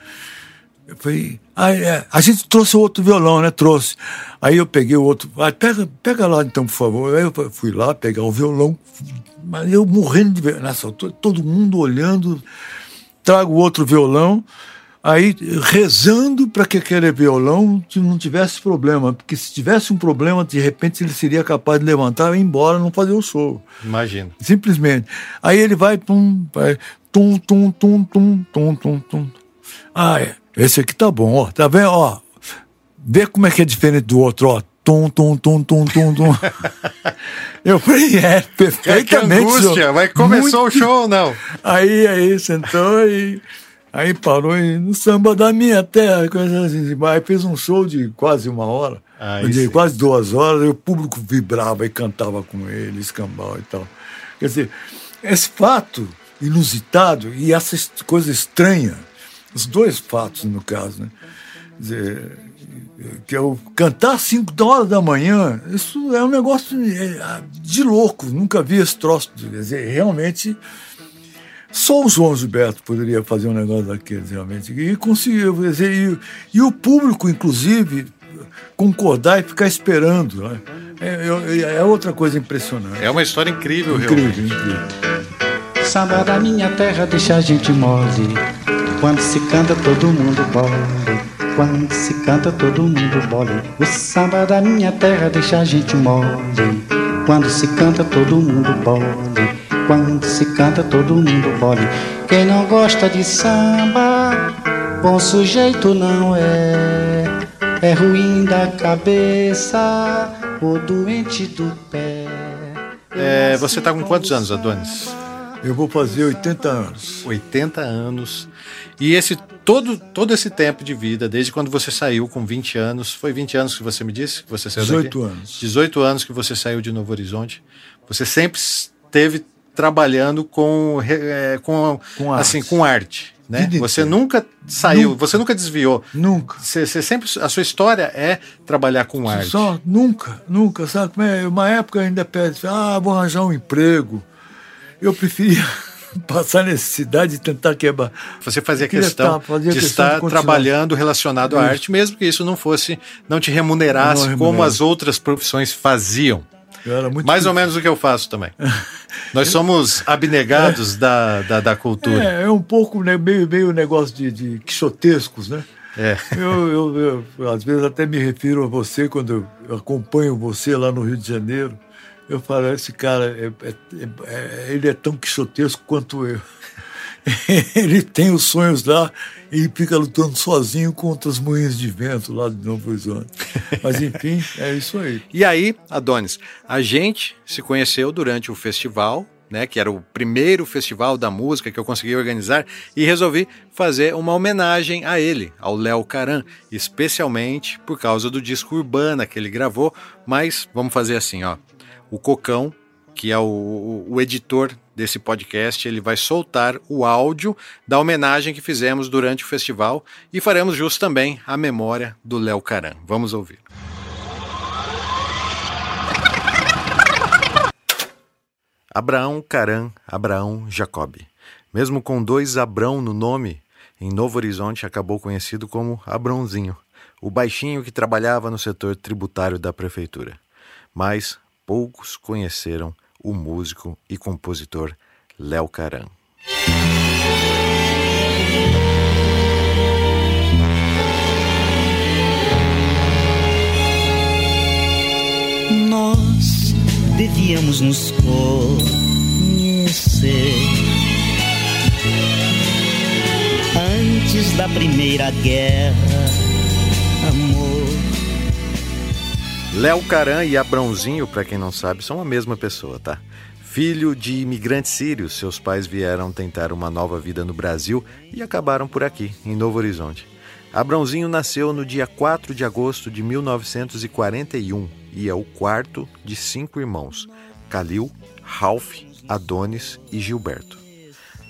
Eu falei, ah, é, a gente trouxe outro violão, né? Trouxe. Aí eu peguei o outro. Ah, pega, pega lá então, por favor. Aí eu fui lá pegar o violão, mas eu morrendo de ver. Nessa altura, todo mundo olhando, trago outro violão, aí rezando para que aquele violão não tivesse problema, porque se tivesse um problema, de repente ele seria capaz de levantar e ir embora, não fazer o show. Imagina. Simplesmente. Aí ele vai, pum, vai, tum, tum, tum, tum, tum, tum, tum. Ah, é. Esse aqui tá bom, ó. Tá vendo? Ó. Vê como é que é diferente do outro, ó. Tum, tum, tum, tum, tum, tum. *laughs* Eu falei, é, Que, que perfeitamente. angústia. Vai começou Muito- o show ou não? Aí, aí, sentou e. Aí parou e no samba da minha terra, coisa assim. Aí fez um show de quase uma hora, Aí de sim. quase duas horas, e o público vibrava e cantava com ele, escambau e tal. Quer dizer, esse fato inusitado e essa coisa estranha, os dois fatos no caso, né? Quer dizer, que eu cantar às 5 da hora da manhã, isso é um negócio é, de louco, nunca vi esse troço. Quer dizer, realmente. Só o João Gilberto poderia fazer um negócio daqueles, realmente. E conseguiu. quer dizer, E, e o público, inclusive, concordar e ficar esperando. né? É, é- é outra coisa impressionante. É uma história incrível, incrível, realmente. incrível. Samba da minha terra deixa a gente mole. Quando se canta todo mundo bole. Quando se canta todo mundo bole. O samba da minha terra deixa a gente mole. Quando se canta todo mundo bole. Quando se canta todo mundo bole. Quem não gosta de samba, bom sujeito não é. É ruim da cabeça ou doente do pé. É, você tá com quantos anos, Adonis? Eu vou fazer 80 anos. 80 anos. E esse todo, todo esse tempo de vida, desde quando você saiu com 20 anos, foi 20 anos que você me disse que você saiu 18 daqui? anos. 18 anos que você saiu de Novo Horizonte. Você sempre esteve trabalhando com, é, com, Com assim, arte. com arte. Né? Você nunca saiu, Nunca. você nunca desviou. Nunca. Você, você sempre, a sua história é trabalhar com arte. Só, nunca, nunca, sabe? é? Uma época ainda pede, ah, vou arranjar um emprego. Eu preferia *laughs* passar necessidade e tentar quebrar. Você fazia questão estar- fazia de questão estar de trabalhando relacionado à Isso. arte, mesmo que isso não fosse, não te remunerasse Não como as outras profissões faziam. Eu era muito Mais ou menos o que eu faço também. *laughs* Nós somos abnegados da, da, da cultura. É, é um pouco né, meio, meio negócio de, de quixotescos, né? É. Eu, eu, eu, às vezes até me refiro a você quando eu acompanho você lá no Rio de Janeiro. Eu falo, esse cara, é, é- é- ele é tão quixotesco quanto eu. *laughs* ele tem os sonhos lá e fica lutando sozinho contra os moinhos de vento lá de Novo Horizonte. Mas enfim, é isso aí. E aí, Adonis, a gente se conheceu durante o festival, né, que era o primeiro festival da música que eu consegui organizar, e resolvi fazer uma homenagem a ele, ao Léo Caran, especialmente por causa do disco Urbana que ele gravou, mas vamos fazer assim, ó. O Cocão, que é o, o- editor desse podcast, ele vai soltar o áudio da homenagem que fizemos durante o festival e faremos jus também à memória do Léo Caran. Vamos ouvir. Abraão Caran, Abraão Jacob. Mesmo com dois Abrão no nome, em Novo Horizonte acabou conhecido como Abrãozinho, o baixinho que trabalhava no setor tributário da prefeitura. Mas poucos conheceram o músico e compositor Léo Caran. Nós devíamos nos conhecer antes da Primeira Guerra, amor Léo Caran e Abrãozinho, para quem não sabe, são a mesma pessoa, tá? Filho de imigrantes sírios, seus pais vieram tentar uma nova vida no Brasil e acabaram por aqui, em Novo Horizonte. Abrãozinho nasceu no dia 4 de agosto de 1941 e é o quarto de cinco irmãos: Calil, Ralph, Adonis e Gilberto.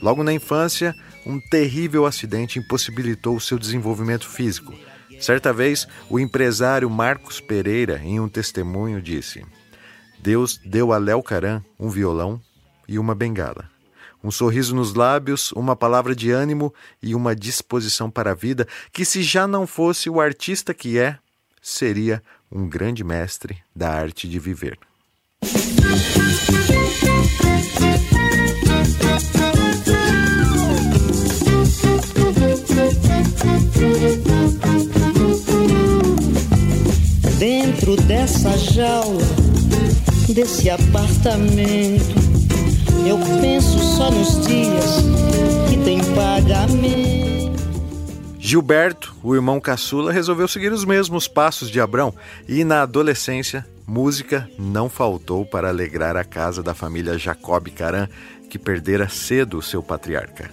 Logo na infância, um terrível acidente impossibilitou seu desenvolvimento físico. Certa vez, o empresário Marcos Pereira, em um testemunho, disse: Deus deu a Léo Caran um violão e uma bengala. Um sorriso nos lábios, uma palavra de ânimo e uma disposição para a vida que, se já não fosse o artista que é, seria um grande mestre da arte de viver. Dentro dessa jaula, desse apartamento, eu penso só nos dias que tem pagamento. Gilberto, o irmão caçula, resolveu seguir os mesmos passos de Abrão e, na adolescência, música não faltou para alegrar a casa da família Jacob Caran, que perdera cedo seu patriarca.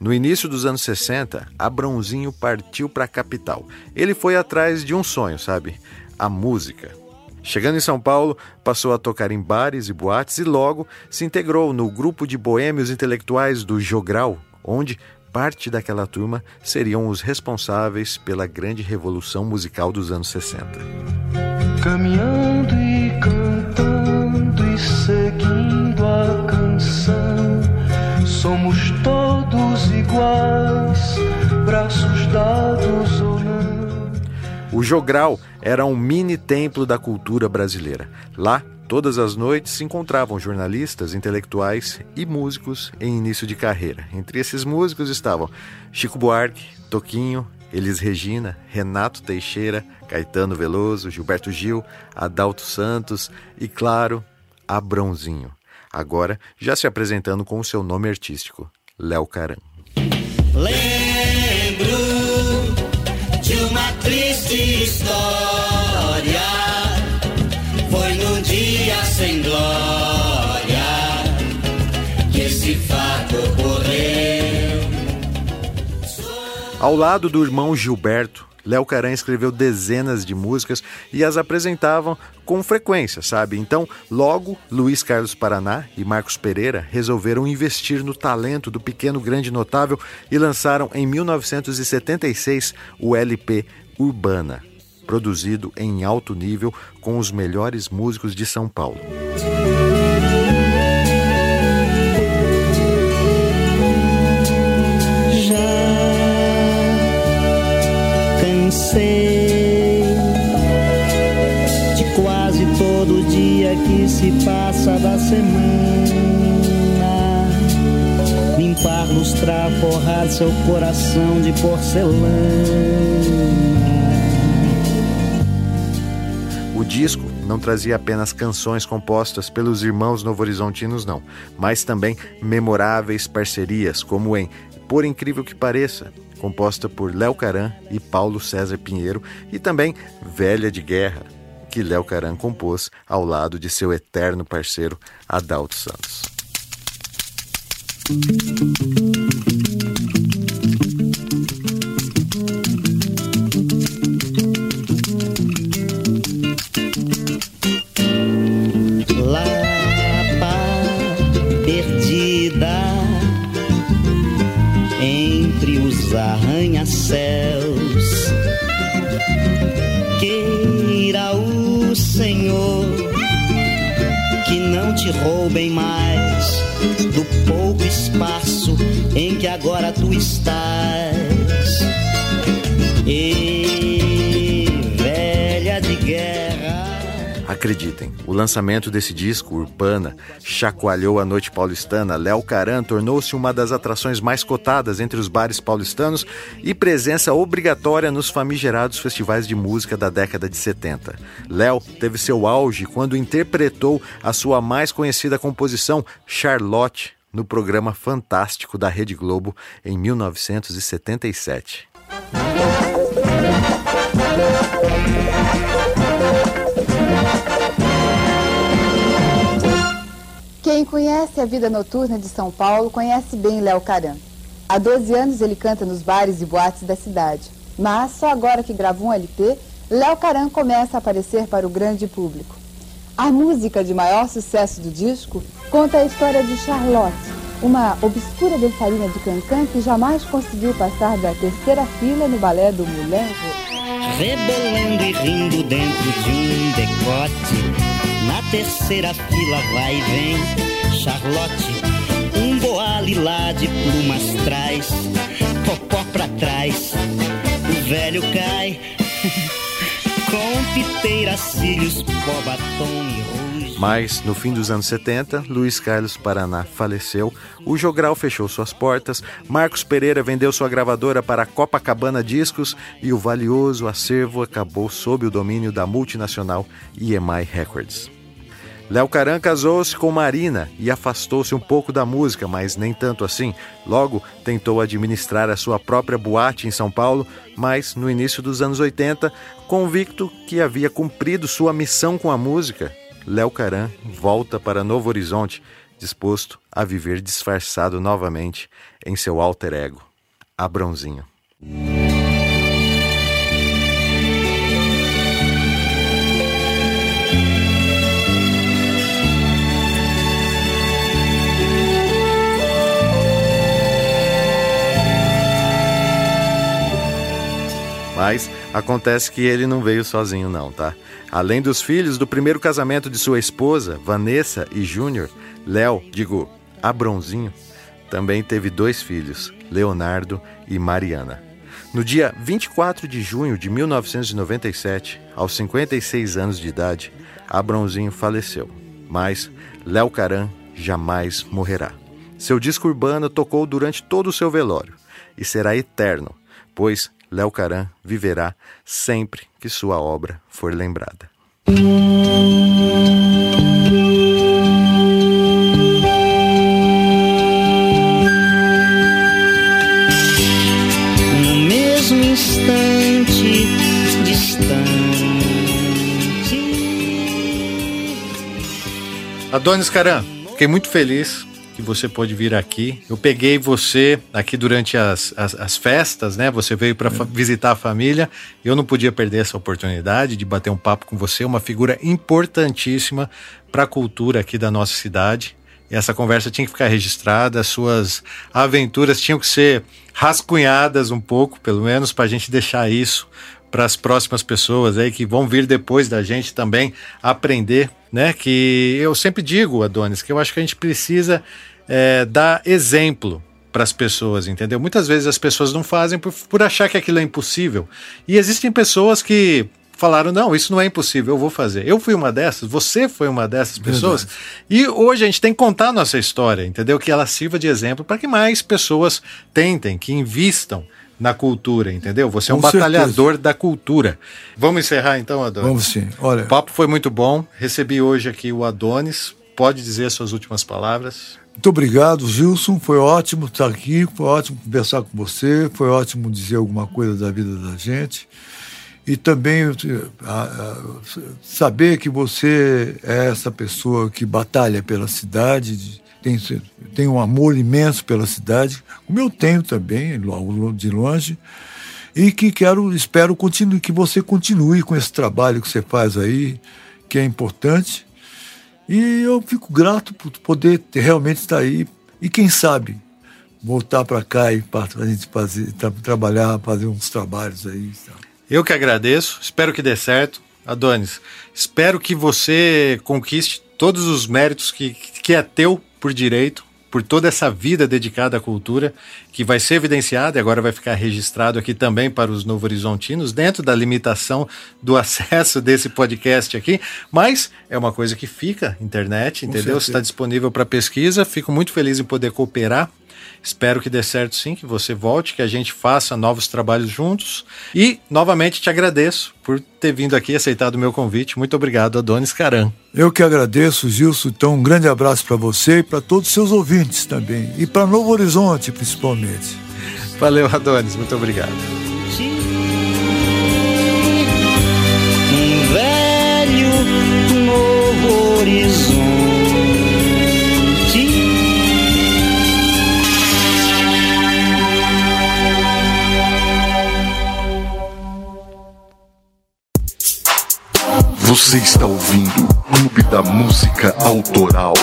No início dos anos 60, Abrãozinho partiu para a capital. Ele foi atrás de um sonho, sabe? A música. Chegando em São Paulo, passou a tocar em bares e boates e logo se integrou no grupo de boêmios intelectuais do Jogral, onde parte daquela turma seriam os responsáveis pela grande revolução musical dos anos 60. Caminhando e cantando e seguindo a canção, somos todos iguais, braços dados. O Jogral era um mini templo da cultura brasileira. Lá, todas as noites se encontravam jornalistas, intelectuais e músicos em início de carreira. Entre esses músicos estavam Chico Buarque, Toquinho, Elis Regina, Renato Teixeira, Caetano Veloso, Gilberto Gil, Adalto Santos e, claro, Abrãozinho. Agora já se apresentando com o seu nome artístico, Léo Caran. Lembro triste história. Foi num dia sem glória que esse fato ocorreu. Ao lado do irmão Gilberto, Léo Caran escreveu dezenas de músicas e as apresentavam com frequência, sabe? Então, logo, Luiz Carlos Paraná e Marcos Pereira resolveram investir no talento do pequeno grande notável e lançaram em 1976 o LP Urbana, produzido em alto nível com os melhores músicos de São Paulo. Já cansei de quase todo dia que se passa da semana. Limpar, lustrar, forrar seu coração de porcelana. O disco não trazia apenas canções compostas pelos irmãos novo-horizontinos, não, mas também memoráveis parcerias, como em Por Incrível que Pareça, composta por Léo Caran e Paulo César Pinheiro, e também Velha de Guerra, que Léo Caran compôs ao lado de seu eterno parceiro Adalto Santos. Arranha-céus. Queira o Senhor que não te roubem mais do pouco espaço em que agora tu estás. Acreditem, o lançamento desse disco, Urbana, chacoalhou a noite paulistana. Léo Caran tornou-se uma das atrações mais cotadas entre os bares paulistanos e presença obrigatória nos famigerados festivais de música da década de 70. Léo teve seu auge quando interpretou a sua mais conhecida composição, Charlotte, no programa fantástico da Rede Globo em 1977. Quem conhece a vida noturna de São Paulo conhece bem Léo Caran. Há 12 anos ele canta nos bares e boates da cidade. Mas só agora que gravou um LP, Léo Caran começa a aparecer para o grande público. A música de maior sucesso do disco conta a história de Charlotte, uma obscura dançarina de cancan que jamais conseguiu passar da terceira fila no balé do Moulin Rouge. Rebolando e rindo dentro de um decote. Na terceira fila vai e vem Charlotte. Um boa lilá de plumas traz, popó pra trás. O velho cai *laughs* com piteira, cílios, pó, batom e rouge. Mas, no fim dos anos 70, Luiz Carlos Paraná faleceu, o Jogral fechou suas portas, Marcos Pereira vendeu sua gravadora para a Copacabana Discos e o valioso acervo acabou sob o domínio da multinacional EMI Records. Léo Caran casou-se com Marina e afastou-se um pouco da música, mas nem tanto assim. Logo, tentou administrar a sua própria boate em São Paulo, mas no início dos anos 80, convicto que havia cumprido sua missão com a música, Léo Caran volta para Novo Horizonte, disposto a viver disfarçado novamente em seu alter ego, Abrãozinho. Mas acontece que ele não veio sozinho, não, tá? Além dos filhos do primeiro casamento de sua esposa, Vanessa e Júnior, Léo, digo, Abrãozinho, também teve dois filhos, Leonardo e Mariana. No dia 24 de junho de 1997, aos 56 anos de idade, Abrãozinho faleceu. Mas Léo Caran jamais morrerá. Seu disco urbano tocou durante todo o seu velório e será eterno, pois Léo Caran viverá sempre que sua obra for lembrada. No mesmo instante distante. Adonis Caran, fiquei muito feliz que você pôde vir aqui. Eu peguei você aqui durante as, as, as festas, né? Você veio para visitar a família. Eu não podia perder essa oportunidade de bater um papo com você, uma figura importantíssima para a cultura aqui da nossa cidade. E essa conversa tinha que ficar registrada, as suas aventuras tinham que ser rascunhadas um pouco, pelo menos, para a gente deixar isso para as próximas pessoas aí que vão vir depois da gente também aprender, né? Que eu sempre digo, Adonis, que eu acho que a gente precisa é, dar exemplo para as pessoas, entendeu? Muitas vezes as pessoas não fazem por, por achar que aquilo é impossível. E existem pessoas que falaram: não, isso não é impossível, eu vou fazer. Eu fui uma dessas, você foi uma dessas pessoas. Verdade. E hoje a gente tem que contar a nossa história, entendeu? Que ela sirva de exemplo para que mais pessoas tentem, que invistam na cultura, entendeu? Você é um Com certeza. batalhador da cultura. Vamos encerrar então, Adonis? Vamos sim. Olha, O papo foi muito bom. Recebi hoje aqui o Adonis. Pode dizer as suas últimas palavras. Muito obrigado, Gilson. Foi ótimo estar aqui, foi ótimo conversar com você, foi ótimo dizer alguma coisa da vida da gente. E também a- a- saber que você é essa pessoa que batalha pela cidade, de- tem, tem um amor imenso pela cidade, como eu tenho também, lo- de longe. E que quero, espero continue, que você continue com esse trabalho que você faz aí, que é importante. E eu fico grato por poder ter- realmente estar aí. E quem sabe voltar para cá e para a gente fazer, tra- trabalhar, fazer uns trabalhos aí. sabe? Eu que agradeço, espero que dê certo. Adonis, espero que você conquiste todos os méritos que, que é teu por direito, por toda essa vida dedicada à cultura, que vai ser evidenciada e agora vai ficar registrado aqui também para os Novo Horizontinos, dentro da limitação do *laughs* acesso desse podcast aqui, mas é uma coisa que fica internet, entendeu? Está disponível para pesquisa, fico muito feliz em poder cooperar Espero que dê certo sim, que você volte, que a gente faça novos trabalhos juntos. E, novamente, te agradeço por ter vindo aqui e aceitado o meu convite. Muito obrigado, Adonis Caran. Eu que agradeço, Gilson. Então, um grande abraço para você e para todos os seus ouvintes também. E para Novo Horizonte, principalmente. Valeu, Adonis. Muito obrigado. Você está ouvindo Clube da Música Autoral.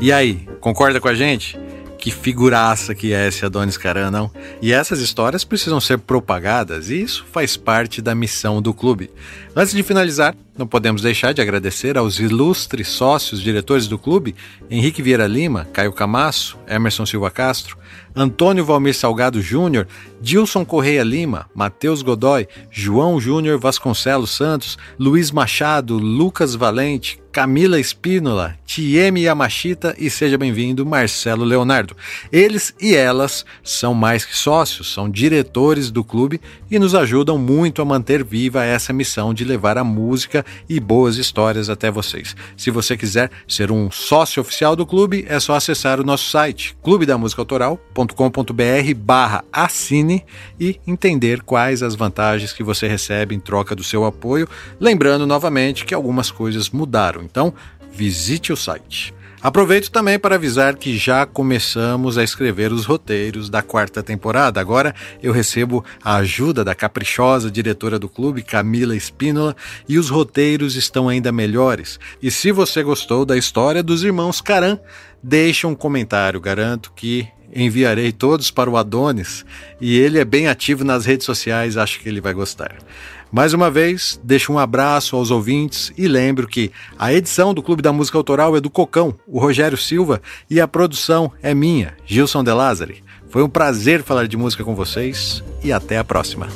E aí, concorda com a gente? Que figuraça que é esse Adonis Caran, não? E essas histórias precisam ser propagadas e isso faz parte da missão do clube. Antes de finalizar, não podemos deixar de agradecer aos ilustres sócios diretores do clube, Henrique Vieira Lima, Caio Camasso, Emerson Silva Castro, Antônio Valmir Salgado Júnior, Dilson Correia Lima, Matheus Godoy, João Júnior Vasconcelos Santos, Luiz Machado, Lucas Valente, Camila Espínola, Tieme Yamashita e seja bem-vindo Marcelo Leonardo. Eles e elas são mais que sócios, são diretores do clube e nos ajudam muito a manter viva essa missão de levar a música e boas histórias até vocês. Se você quiser ser um sócio oficial do clube, é só acessar o nosso site clubedamusicaautoral.com.br barra assine e entender quais as vantagens que você recebe em troca do seu apoio. Lembrando novamente que algumas coisas mudaram, então visite o site. Aproveito também para avisar que já começamos a escrever os roteiros da quarta temporada. Agora eu recebo a ajuda da caprichosa diretora do clube, Camila Espínola, e os roteiros estão ainda melhores. E se você gostou da história dos irmãos Caran, deixe um comentário, garanto que enviarei todos para o Adonis e ele é bem ativo nas redes sociais, acho que ele vai gostar. Mais uma vez, deixo um abraço aos ouvintes e lembro que a edição do Clube da Música Autoral é do Cocão, o Rogério Silva, e a produção é minha, Gilson De Lázari. Foi um prazer falar de música com vocês e até a próxima.